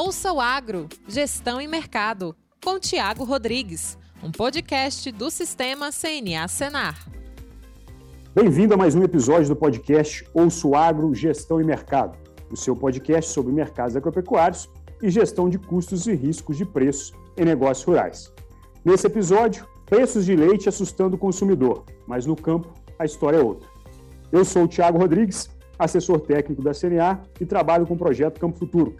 Ouça o Agro, Gestão e Mercado, com Tiago Rodrigues, um podcast do Sistema CNA Senar. Bem-vindo a mais um episódio do podcast Ouça o Agro, Gestão e Mercado, o seu podcast sobre mercados agropecuários e gestão de custos e riscos de preço em negócios rurais. Nesse episódio, preços de leite assustando o consumidor, mas no campo a história é outra. Eu sou o Tiago Rodrigues, assessor técnico da CNA e trabalho com o projeto Campo Futuro,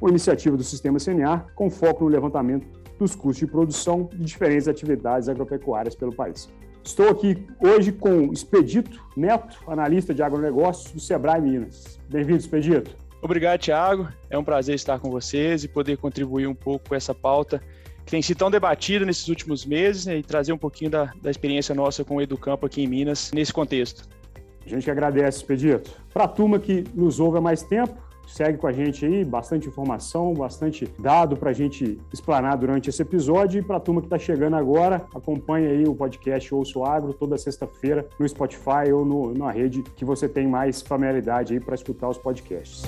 uma iniciativa do Sistema CNA com foco no levantamento dos custos de produção de diferentes atividades agropecuárias pelo país. Estou aqui hoje com Expedito Neto, analista de agronegócios do Sebrae Minas. Bem-vindo, Expedito. Obrigado, Tiago. É um prazer estar com vocês e poder contribuir um pouco com essa pauta que tem sido tão debatida nesses últimos meses né, e trazer um pouquinho da, da experiência nossa com o Educampo aqui em Minas nesse contexto. A gente que agradece, Expedito. Para a turma que nos ouve há mais tempo, segue com a gente aí, bastante informação, bastante dado para a gente explanar durante esse episódio. E para a turma que está chegando agora, acompanhe aí o podcast Ouço Agro toda sexta-feira no Spotify ou no, na rede que você tem mais familiaridade aí para escutar os podcasts.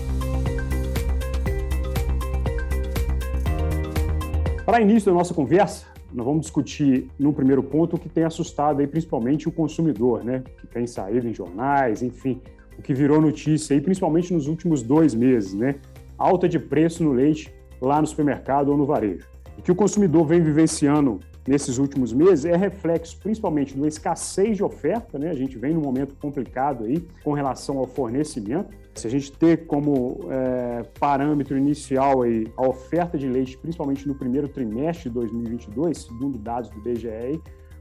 Para início da nossa conversa, nós vamos discutir no primeiro ponto o que tem assustado aí principalmente o consumidor, né? Que tem saído em jornais, enfim, o que virou notícia aí, principalmente nos últimos dois meses, né? Alta de preço no leite lá no supermercado ou no varejo. O que o consumidor vem vivenciando nesses últimos meses é reflexo principalmente da escassez de oferta, né? A gente vem num momento complicado aí com relação ao fornecimento. Se a gente ter como é, parâmetro inicial aí a oferta de leite, principalmente no primeiro trimestre de 2022, segundo dados do BGE,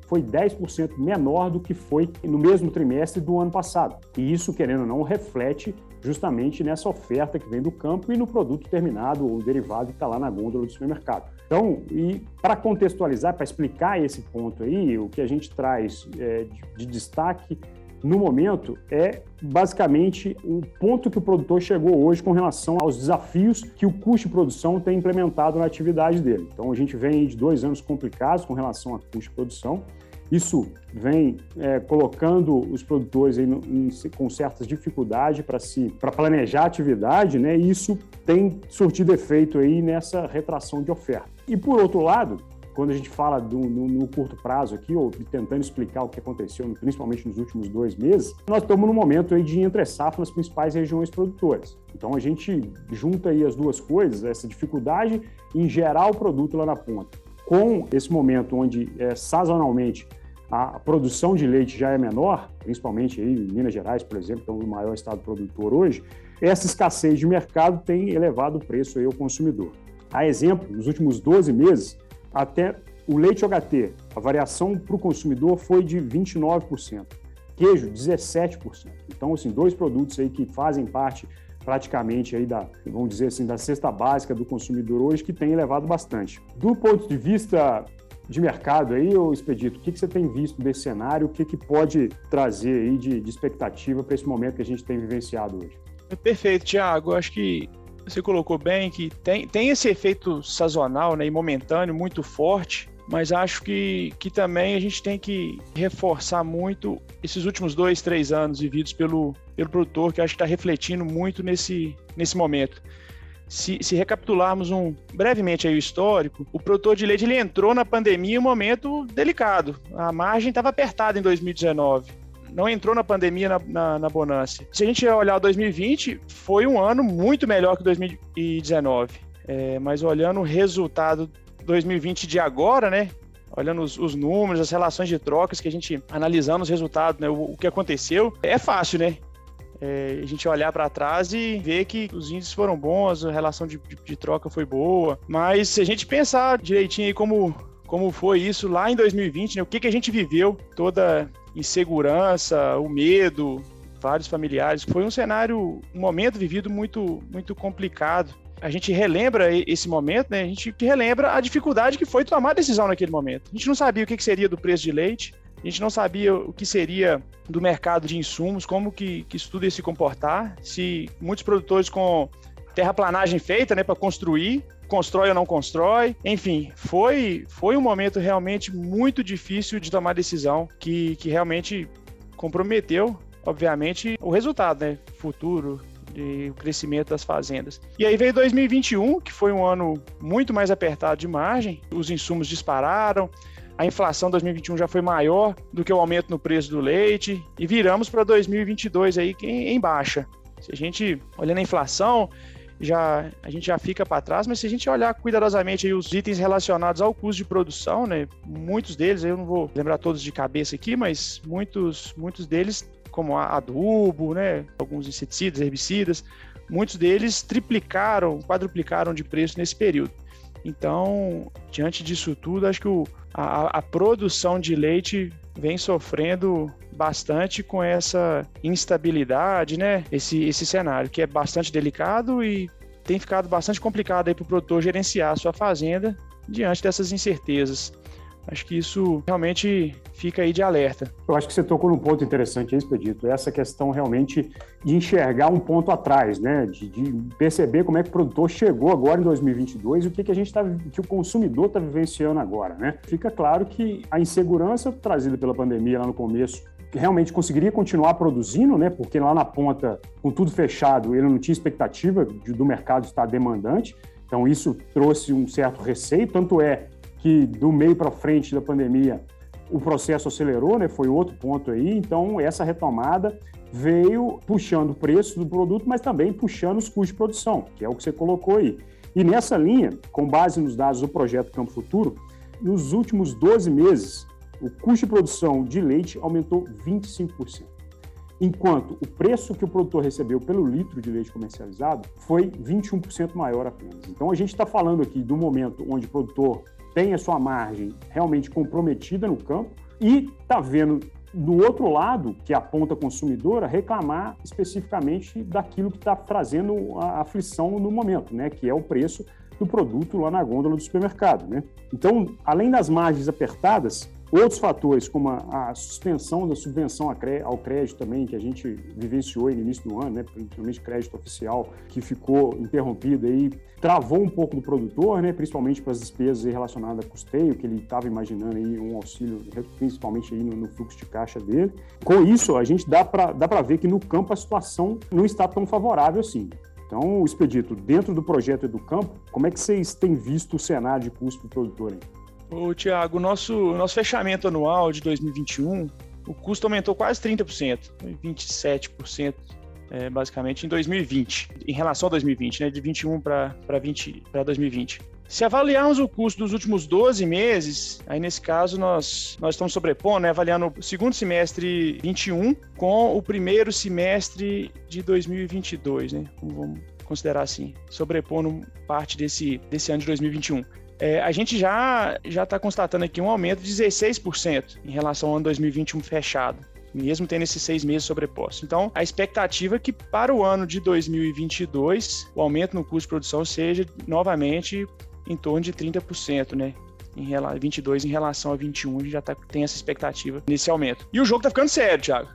foi 10% menor do que foi no mesmo trimestre do ano passado. E isso, querendo ou não, reflete justamente nessa oferta que vem do campo e no produto terminado ou derivado que está lá na gôndola do supermercado. Então, e para contextualizar, para explicar esse ponto aí, o que a gente traz é, de, de destaque no momento, é basicamente o ponto que o produtor chegou hoje com relação aos desafios que o custo de produção tem implementado na atividade dele. Então, a gente vem de dois anos complicados com relação a custo de produção. Isso vem é, colocando os produtores no, em, com certas dificuldades para se para planejar a atividade, né? E isso tem surtido efeito aí nessa retração de oferta. E por outro lado, quando a gente fala do, no, no, curto prazo aqui, ou tentando explicar o que aconteceu, principalmente nos últimos dois meses, nós estamos no momento aí de entre safra nas principais regiões produtoras. Então a gente junta aí as duas coisas, essa dificuldade em gerar o produto lá na ponta, com esse momento onde é, sazonalmente a produção de leite já é menor, principalmente aí em Minas Gerais, por exemplo, que é o maior estado produtor hoje, essa escassez de mercado tem elevado o preço aí ao consumidor. A exemplo, nos últimos 12 meses, até o leite OHT, a variação para o consumidor foi de 29%, queijo 17%. Então, assim, dois produtos aí que fazem parte praticamente aí da, vamos dizer assim, da cesta básica do consumidor hoje que tem elevado bastante. Do ponto de vista de mercado aí, ô Expedito, o que, que você tem visto desse cenário? O que, que pode trazer aí de, de expectativa para esse momento que a gente tem vivenciado hoje? Perfeito, Tiago. Acho que você colocou bem que tem, tem esse efeito sazonal né, e momentâneo muito forte, mas acho que, que também a gente tem que reforçar muito esses últimos dois, três anos vividos pelo, pelo produtor, que acho que está refletindo muito nesse, nesse momento. Se, se, recapitularmos um brevemente aí o histórico, o produtor de leite ele entrou na pandemia em um momento delicado. A margem estava apertada em 2019 não entrou na pandemia na, na, na bonança. Se a gente olhar 2020, foi um ano muito melhor que 2019. É, mas olhando o resultado 2020 de agora, né? Olhando os, os, números, as relações de trocas que a gente analisando os resultados, né, o, o que aconteceu, é fácil, né? É, a gente olhar para trás e ver que os índices foram bons, a relação de, de, de, troca foi boa. Mas se a gente pensar direitinho aí como, como foi isso lá em 2020, né, o que, que a gente viveu, toda insegurança, o medo, vários familiares. Foi um cenário, um momento vivido muito, muito complicado. A gente relembra esse momento, né? A gente relembra a dificuldade que foi tomar a decisão naquele momento. A gente não sabia o que seria do preço de leite, a gente não sabia o que seria do mercado de insumos, como que, que isso tudo ia se comportar, se muitos produtores com terraplanagem feita, né, para construir, constrói ou não constrói. Enfim, foi, foi um momento realmente muito difícil de tomar decisão, que, que realmente comprometeu, obviamente, o resultado, né? Futuro de o crescimento das fazendas. E aí veio 2021, que foi um ano muito mais apertado de margem, os insumos dispararam, a inflação 2021 já foi maior do que o aumento no preço do leite e viramos para 2022 aí em baixa. Se a gente olhando a inflação, já a gente já fica para trás, mas se a gente olhar cuidadosamente os itens relacionados ao custo de produção, né, muitos deles, eu não vou lembrar todos de cabeça aqui, mas muitos muitos deles como adubo, né, alguns inseticidas, herbicidas, muitos deles triplicaram, quadruplicaram de preço nesse período. Então, diante disso tudo, acho que o, a, a produção de leite vem sofrendo bastante com essa instabilidade, né? Esse, esse cenário que é bastante delicado e tem ficado bastante complicado aí para o produtor gerenciar a sua fazenda diante dessas incertezas. Acho que isso realmente fica aí de alerta. Eu acho que você tocou num ponto interessante Expedito, essa questão realmente de enxergar um ponto atrás, né? De, de, perceber como é que o produtor chegou agora em 2022 e o que, que a gente tá, que o consumidor está vivenciando agora, né? Fica claro que a insegurança trazida pela pandemia lá no começo realmente conseguiria continuar produzindo, né? Porque lá na ponta, com tudo fechado, ele não tinha expectativa de, do mercado estar demandante. Então isso trouxe um certo receio, tanto é que do meio para frente da pandemia o processo acelerou, né? Foi outro ponto aí. Então essa retomada veio puxando o preço do produto, mas também puxando os custos de produção, que é o que você colocou aí. E nessa linha, com base nos dados do projeto Campo Futuro, nos últimos 12 meses, o custo de produção de leite aumentou 25%, enquanto o preço que o produtor recebeu pelo litro de leite comercializado foi 21% maior apenas. Então a gente está falando aqui do momento onde o produtor tem a sua margem realmente comprometida no campo e está vendo do outro lado, que é a ponta consumidora, reclamar especificamente daquilo que está trazendo a aflição no momento, né? que é o preço do produto lá na gôndola do supermercado. Né? Então, além das margens apertadas, Outros fatores, como a, a suspensão da subvenção ao crédito também, que a gente vivenciou no início do ano, né, principalmente crédito oficial, que ficou interrompido aí, travou um pouco do produtor, né, principalmente para as despesas relacionadas a custeio, que ele estava imaginando aí um auxílio, principalmente aí no, no, fluxo de caixa dele. Com isso, a gente dá para dá ver que no campo a situação não está tão favorável assim. Então, Expedito, dentro do projeto do campo, como é que vocês têm visto o cenário de custo para o produtor? Hein? Ô, Tiago, nosso, nosso fechamento anual de 2021, o custo aumentou quase 30%, 27%, é, basicamente, em 2020, em relação a 2020, né, de 21 para 2020. Se avaliarmos o custo dos últimos 12 meses, aí nesse caso nós, nós estamos sobrepondo, né, avaliando o segundo semestre 21 com o primeiro semestre de 2022, né? Vamos considerar assim, sobrepondo parte desse, desse ano de 2021 é, a gente já já está constatando aqui um aumento de 16% em relação ao ano 2021 fechado mesmo tendo esses seis meses sobrepostos. Então, a expectativa é que para o ano de 2022, o aumento no custo de produção seja novamente em torno de 30%, né? Em 22 em relação a 21, a gente já tá, tem essa expectativa nesse aumento. E o jogo tá ficando sério, Thiago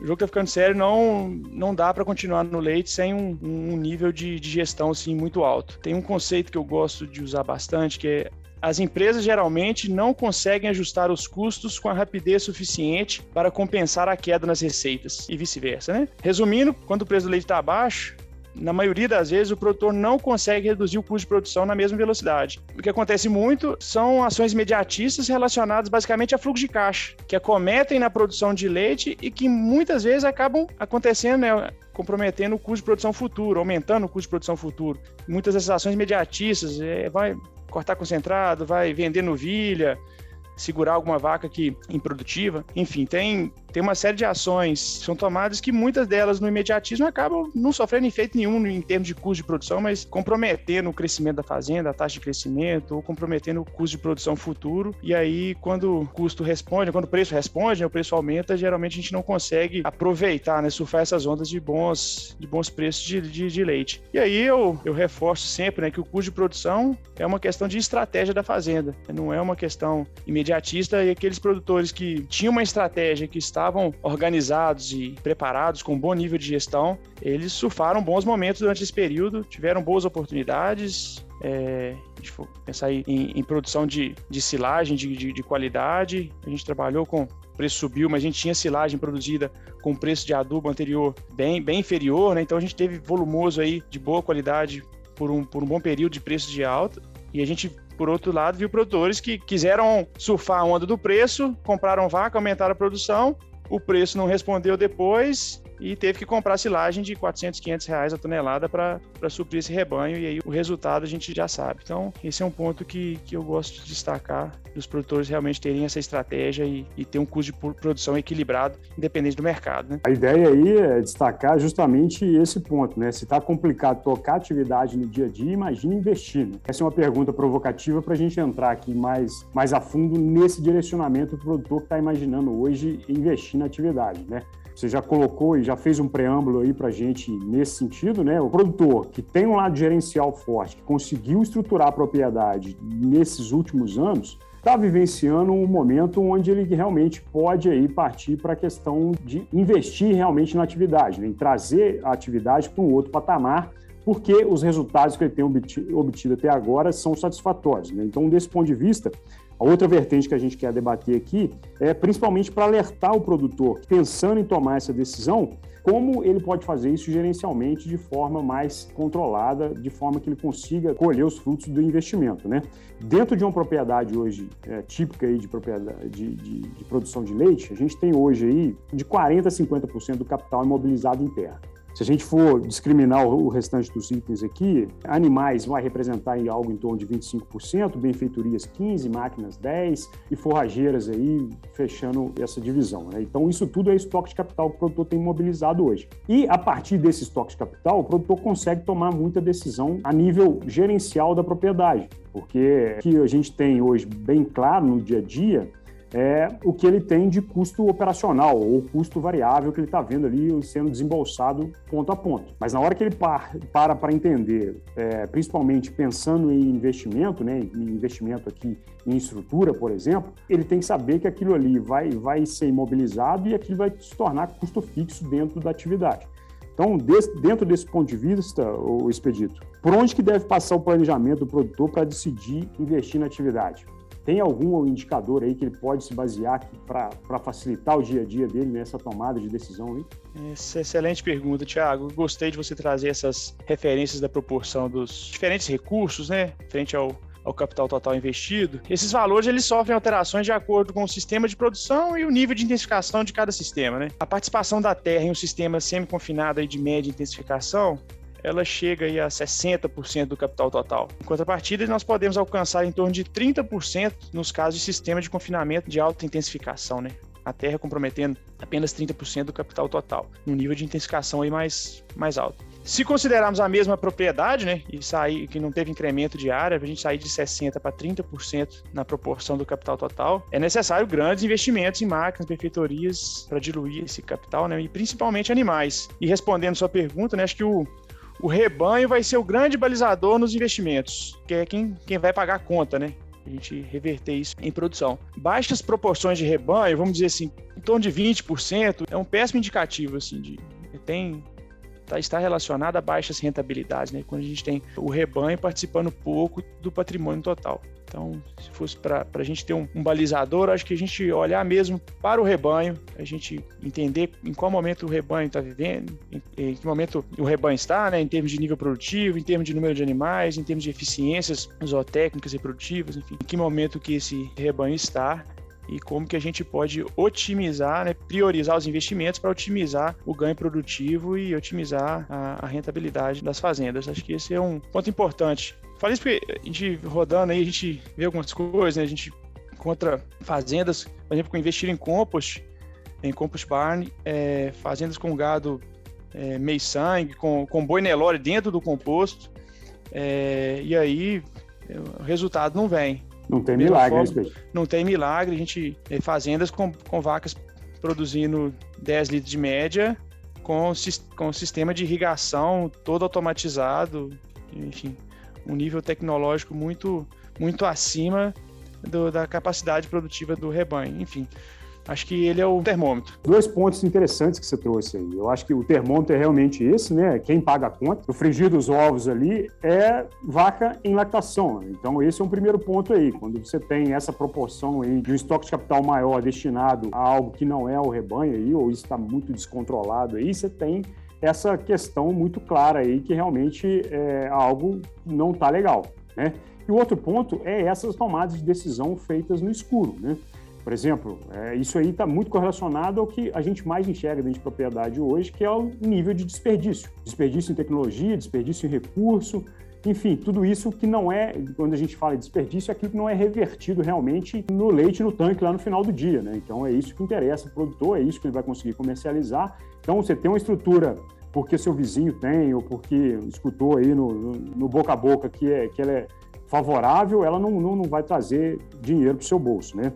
o jogo tá ficando sério, não, não dá para continuar no leite sem um, um nível de, de gestão assim muito alto. Tem um conceito que eu gosto de usar bastante, que é as empresas geralmente não conseguem ajustar os custos com a rapidez suficiente para compensar a queda nas receitas e vice-versa, né? Resumindo, quando o preço do leite está baixo, na maioria das vezes, o produtor não consegue reduzir o custo de produção na mesma velocidade. O que acontece muito são ações imediatistas relacionadas basicamente a fluxo de caixa, que acometem na produção de leite e que muitas vezes acabam acontecendo, né, comprometendo o custo de produção futuro, aumentando o custo de produção futuro. Muitas dessas ações imediatistas, é, vai cortar concentrado, vai vender novilha, segurar alguma vaca que improdutiva. Enfim, tem, tem uma série de ações que são tomadas que muitas delas no imediatismo acabam não sofrendo efeito nenhum em termos de custo de produção, mas comprometendo o crescimento da fazenda, a taxa de crescimento, ou comprometendo o custo de produção futuro. E aí, quando o custo responde, quando o preço responde, né, o preço aumenta, geralmente a gente não consegue aproveitar, né, surfar essas ondas de bons, de bons preços de, de, de leite. E aí eu, eu reforço sempre né, que o custo de produção é uma questão de estratégia da fazenda, não é uma questão imediatista e aqueles produtores que tinham uma estratégia, que estavam organizados e preparados com um bom nível de gestão, eles surfaram bons momentos durante esse período, tiveram boas oportunidades, é, a gente for pensar em, em produção de, de silagem de, de, de, qualidade, a gente trabalhou com preço subiu, mas a gente tinha silagem produzida com preço de adubo anterior bem, bem inferior, né? Então a gente teve volumoso aí de boa qualidade por um, por um bom período de preço de alta. E a gente, por outro lado, viu produtores que quiseram surfar a onda do preço, compraram vaca, aumentaram a produção, o preço não respondeu depois e teve que comprar silagem de 400, 500 reais a tonelada para suprir esse rebanho e aí o resultado a gente já sabe. Então, esse é um ponto que, que eu gosto de destacar, dos produtores realmente terem essa estratégia e, e ter um custo de produção equilibrado, independente do mercado. Né? A ideia aí é destacar justamente esse ponto, né? Se está complicado tocar atividade no dia a dia, imagine investir. Né? Essa é uma pergunta provocativa para a gente entrar aqui mais, mais a fundo nesse direcionamento do produtor que está imaginando hoje investir na atividade, né? Você já colocou e já fez um preâmbulo aí para a gente nesse sentido, né? O produtor que tem um lado gerencial forte, que conseguiu estruturar a propriedade nesses últimos anos, está vivenciando um momento onde ele realmente pode aí partir para a questão de investir realmente na atividade, né? em trazer a atividade para um outro patamar, porque os resultados que ele tem obtido até agora são satisfatórios. Né? Então, desse ponto de vista, a outra vertente que a gente quer debater aqui é principalmente para alertar o produtor, pensando em tomar essa decisão, como ele pode fazer isso gerencialmente de forma mais controlada, de forma que ele consiga colher os frutos do investimento. Né? Dentro de uma propriedade hoje é, típica aí de, propriedade, de, de, de produção de leite, a gente tem hoje aí de 40% a 50% do capital imobilizado em terra. Se a gente for discriminar o restante dos itens aqui, animais vai representar em algo em torno de 25%, benfeitorias 15%, máquinas 10% e forrageiras aí fechando essa divisão. Né? Então, isso tudo é estoque de capital que o produtor tem mobilizado hoje. E a partir desse estoque de capital, o produtor consegue tomar muita decisão a nível gerencial da propriedade, porque o que a gente tem hoje bem claro no dia a dia é o que ele tem de custo operacional ou custo variável que ele está vendo ali sendo desembolsado ponto a ponto. Mas na hora que ele para para entender, é, principalmente pensando em investimento, né, em investimento aqui em estrutura, por exemplo, ele tem que saber que aquilo ali vai, vai ser imobilizado e aquilo vai se tornar custo fixo dentro da atividade. Então, dentro desse ponto de vista, o Expedito, por onde que deve passar o planejamento do produtor para decidir investir na atividade? Tem algum indicador aí que ele pode se basear para facilitar o dia a dia dele nessa tomada de decisão aí? Essa excelente pergunta, Thiago. Gostei de você trazer essas referências da proporção dos diferentes recursos, né, frente ao, ao capital total investido. Esses valores eles sofrem alterações de acordo com o sistema de produção e o nível de intensificação de cada sistema. Né? A participação da terra em um sistema semi-confinado de média intensificação ela chega aí a 60% do capital total. Em contrapartida, nós podemos alcançar em torno de 30% nos casos de sistema de confinamento de alta intensificação, né? A terra comprometendo apenas 30% do capital total, num nível de intensificação aí mais, mais alto. Se considerarmos a mesma propriedade, né, e sair que não teve incremento de área, a gente sair de 60 para 30% na proporção do capital total, é necessário grandes investimentos em máquinas, benfeitorias para diluir esse capital, né, e principalmente animais. E respondendo sua pergunta, né, acho que o, o rebanho vai ser o grande balizador nos investimentos, que é quem, quem vai pagar a conta, né? A gente reverter isso em produção. Baixas proporções de rebanho, vamos dizer assim, em torno de 20%, é um péssimo indicativo, assim, de tem tá, está relacionado a baixas rentabilidades, né? Quando a gente tem o rebanho participando pouco do patrimônio total. Então, se fosse para a gente ter um, um, balizador, acho que a gente olhar mesmo para o rebanho, a gente entender em qual momento o rebanho está vivendo, em, em, que momento o rebanho está, né, em termos de nível produtivo, em termos de número de animais, em termos de eficiências zootécnicas e produtivas, enfim, em que momento que esse rebanho está e como que a gente pode otimizar, né, priorizar os investimentos para otimizar o ganho produtivo e otimizar a, a, rentabilidade das fazendas. Acho que esse é um ponto importante. Falei isso porque a gente rodando aí, a gente vê algumas coisas, né? A gente encontra fazendas, por exemplo, investir em compost, em compost barn, é, fazendas com gado é, meio sangue, com, com boi Nelore dentro do composto, é, e aí o resultado não vem. Não tem milagre, né, forma, Não tem milagre. A gente tem fazendas com, com vacas produzindo 10 litros de média, com, com sistema de irrigação todo automatizado, enfim, um nível tecnológico muito, muito acima do, da capacidade produtiva do rebanho. Enfim, Acho que ele é o termômetro. Dois pontos interessantes que você trouxe aí. Eu acho que o termômetro é realmente esse, né? Quem paga a conta. O frigir dos ovos ali é vaca em lactação. Então, esse é um primeiro ponto aí. Quando você tem essa proporção aí de um estoque de capital maior destinado a algo que não é o rebanho aí, ou está muito descontrolado aí, você tem essa questão muito clara aí que realmente é algo não está legal, né? E o outro ponto é essas tomadas de decisão feitas no escuro, né? Por exemplo, é, isso aí está muito correlacionado ao que a gente mais enxerga dentro de propriedade hoje, que é o nível de desperdício. Desperdício em tecnologia, desperdício em recurso, enfim, tudo isso que não é, quando a gente fala de desperdício, é aquilo que não é revertido realmente no leite, no tanque lá no final do dia, né? Então é isso que interessa o produtor, é isso que ele vai conseguir comercializar. Então você tem uma estrutura porque seu vizinho tem, ou porque escutou aí no, no, no boca a boca que, é, que ela é favorável, ela não, não, não vai trazer dinheiro para o seu bolso, né?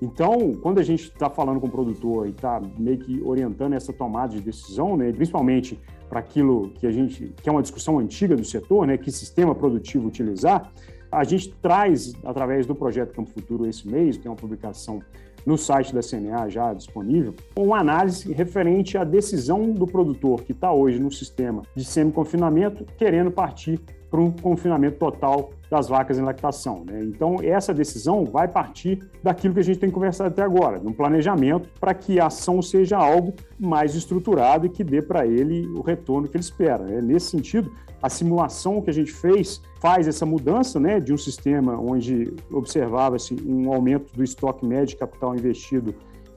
Então, quando a gente está falando com o produtor e está meio que orientando essa tomada de decisão, né, principalmente para aquilo que a gente que é uma discussão antiga do setor, né, que sistema produtivo utilizar, a gente traz através do projeto Campo Futuro esse mês, tem uma publicação no site da CNA já disponível, uma análise referente à decisão do produtor que está hoje no sistema de semi-confinamento, querendo partir para um confinamento total das vacas em lactação. Né? Então, essa decisão vai partir daquilo que a gente tem conversado até agora, de um planejamento para que a ação seja algo mais estruturado e que dê para ele o retorno que ele espera. Né? Nesse sentido, a simulação que a gente fez faz essa mudança né, de um sistema onde observava-se um aumento do estoque médio de capital investido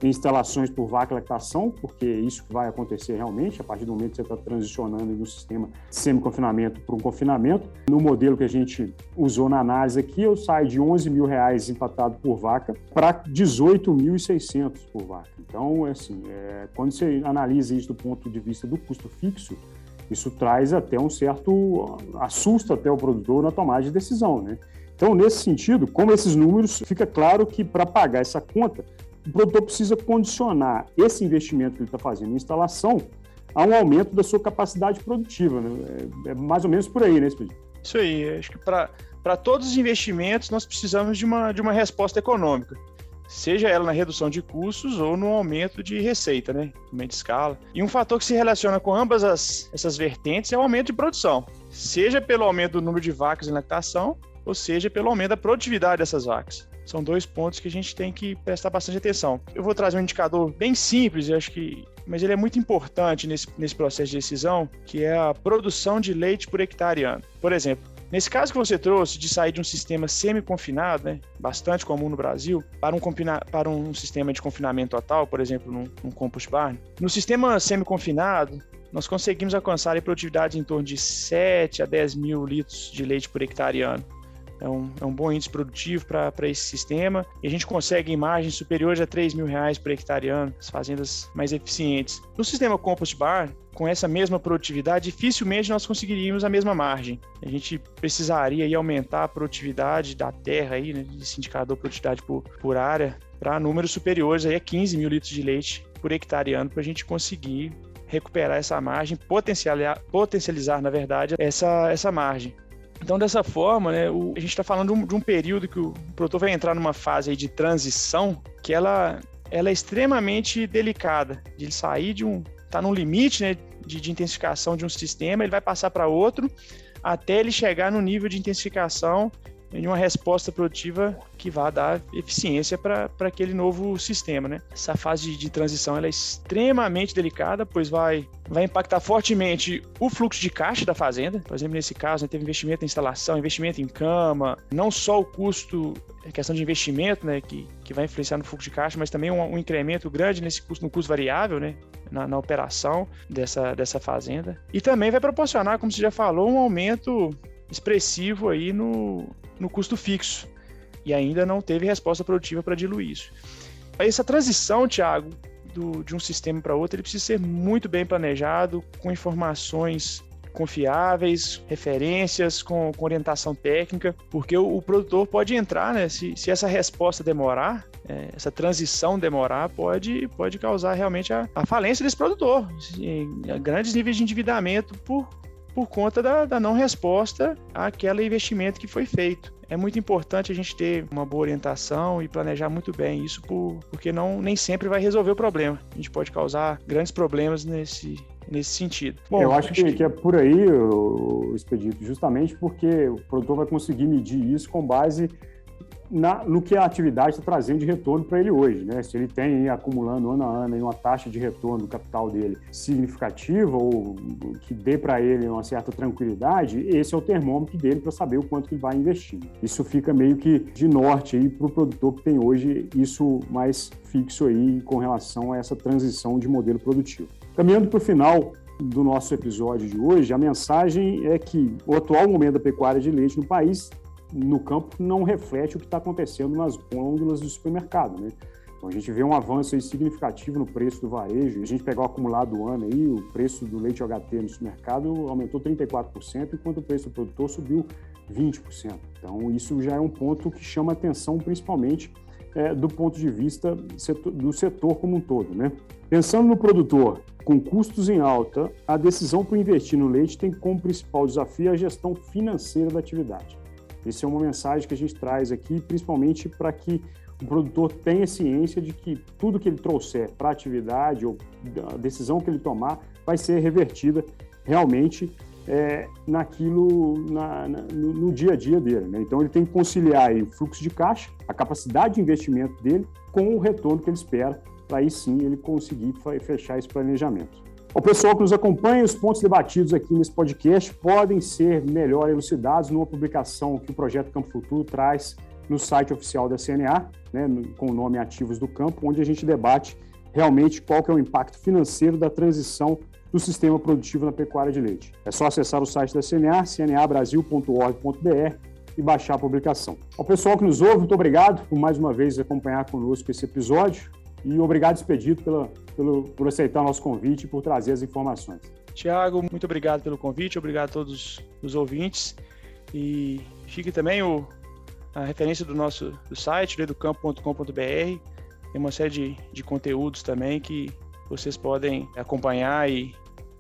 instalações por vaca lactação, porque é isso vai acontecer realmente, a partir do momento que você está transicionando do sistema semi-confinamento para um confinamento. No modelo que a gente usou na análise aqui, eu saio de 11 mil reais empatado por vaca para 18.600 por vaca. Então, é assim, é, quando você analisa isso do ponto de vista do custo fixo, isso traz até um certo assusta até o produtor na tomada de decisão, né? Então, nesse sentido, como esses números, fica claro que para pagar essa conta, o produtor precisa condicionar esse investimento que ele está fazendo em instalação a um aumento da sua capacidade produtiva. Né? É, é, mais ou menos por aí, né, Expedito? Isso aí. Acho que para todos os investimentos nós precisamos de uma, de uma resposta econômica. Seja ela na redução de custos ou no aumento de receita, né? Aumento de escala. E um fator que se relaciona com ambas as, essas vertentes é o aumento de produção. Seja pelo aumento do número de vacas em lactação, ou seja pelo aumento da produtividade dessas vacas. São dois pontos que a gente tem que prestar bastante atenção. Eu vou trazer um indicador bem simples, acho que, mas ele é muito importante nesse, nesse processo de decisão, que é a produção de leite por hectare ano. Por exemplo, Nesse caso que você trouxe de sair de um sistema semi-confinado, né, bastante comum no Brasil, para um, para um sistema de confinamento total, por exemplo, num, num compost barn, no sistema semi-confinado, nós conseguimos alcançar a produtividade em torno de 7 a 10 mil litros de leite por hectare ano é um, é um bom índice produtivo para esse sistema. E a gente consegue imagens superiores a 3 mil reais por hectare ano, as fazendas mais eficientes. No sistema Compost Bar, com essa mesma produtividade, dificilmente nós conseguiríamos a mesma margem. A gente precisaria aí aumentar a produtividade da terra, aí, né, esse indicador de produtividade por, por área, para números superiores aí a 15 mil litros de leite por hectare ano, para a gente conseguir recuperar essa margem, potencializar, potencializar na verdade, essa, essa margem. Então, dessa forma, né, o, a gente está falando de um, de um, período que o produtor vai entrar numa fase de transição que ela, ela é extremamente delicada, de ele sair de um... está num limite né, de, de intensificação de um sistema, ele vai passar para outro, até ele chegar no nível de intensificação em uma resposta produtiva que vá dar eficiência para aquele novo sistema. Né? Essa fase de, de transição é extremamente delicada, pois vai, vai impactar fortemente o fluxo de caixa da fazenda. Por exemplo, nesse caso, né, teve investimento em instalação, investimento em cama, não só o custo, a questão de investimento, né, que, que vai influenciar no fluxo de caixa, mas também um, um incremento grande nesse custo, no custo variável, né, na, na operação dessa, dessa fazenda. E também vai proporcionar, como você já falou, um aumento expressivo aí no, no custo fixo e ainda não teve resposta produtiva para diluir isso. Essa transição, Thiago, do, de um sistema para outro, ele precisa ser muito bem planejado, com informações confiáveis, referências, com, com orientação técnica, porque o, o, produtor pode entrar, né? Se, se essa resposta demorar, é, essa transição demorar, pode, pode causar realmente a, a falência desse produtor, em, grandes níveis de endividamento por por conta da, da não resposta àquele investimento que foi feito. É muito importante a gente ter uma boa orientação e planejar muito bem isso, por, porque não nem sempre vai resolver o problema. A gente pode causar grandes problemas nesse, nesse sentido. Bom, eu acho, acho que, que... é por aí, o Expedito, justamente porque o produtor vai conseguir medir isso com base na, no que a atividade está trazendo de retorno para ele hoje. Né? Se ele tem acumulando ano a ano uma taxa de retorno do capital dele significativa ou que dê para ele uma certa tranquilidade, esse é o termômetro dele para saber o quanto que ele vai investir. Isso fica meio que de norte para o produtor que tem hoje isso mais fixo aí com relação a essa transição de modelo produtivo. Caminhando para o final do nosso episódio de hoje, a mensagem é que o atual momento da pecuária de leite no país no campo não reflete o que está acontecendo nas gôndolas do supermercado, né? Então a gente vê um avanço significativo no preço do varejo. A gente pegar o acumulado do ano aí, o preço do leite HT no supermercado aumentou 34%, enquanto o preço do produtor subiu 20%. Então isso já é um ponto que chama atenção, principalmente é, do ponto de vista do setor como um todo, né? Pensando no produtor com custos em alta, a decisão para investir no leite tem como principal desafio a gestão financeira da atividade. Essa é uma mensagem que a gente traz aqui, principalmente para que o produtor tenha ciência de que tudo que ele trouxer para a atividade ou a decisão que ele tomar vai ser revertida realmente é, naquilo, na, na, no, no, dia a dia dele. Né? Então, ele tem que conciliar o fluxo de caixa, a capacidade de investimento dele, com o retorno que ele espera, para aí sim ele conseguir fechar esse planejamento. O pessoal que nos acompanha, os pontos debatidos aqui nesse podcast podem ser melhor elucidados numa publicação que o Projeto Campo Futuro traz no site oficial da CNA, né, com o nome Ativos do Campo, onde a gente debate realmente qual que é o impacto financeiro da transição do sistema produtivo na pecuária de leite. É só acessar o site da CNA, cnabrasil.org.br e baixar a publicação. Ao pessoal que nos ouve, muito obrigado por mais uma vez acompanhar conosco esse episódio. E obrigado, Expedito, pela, pelo, por aceitar o nosso convite e por trazer as informações. Tiago, muito obrigado pelo convite, obrigado a todos os ouvintes. E fique também o, a referência do nosso do site, educampo.com.br. Tem uma série de, de conteúdos também que vocês podem acompanhar e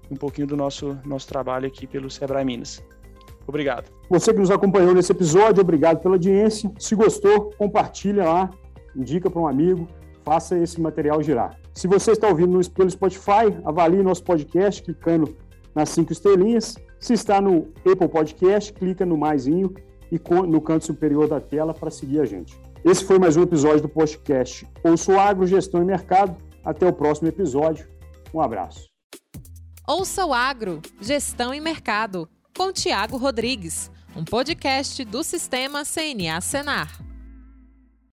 um pouquinho do nosso, nosso trabalho aqui pelo Sebrae Minas. Obrigado. Você que nos acompanhou nesse episódio, obrigado pela audiência. Se gostou, compartilha lá, indica para um amigo faça esse material girar. Se você está ouvindo pelo Spotify, avalie nosso podcast clicando nas cinco estrelinhas. Se está no Apple Podcast, clica no maisinho e no canto superior da tela para seguir a gente. Esse foi mais um episódio do podcast Ouço Agro, Gestão e Mercado. Até o próximo episódio. Um abraço. Ouça o Agro, Gestão e Mercado, com Tiago Rodrigues, um podcast do Sistema CNA Senar.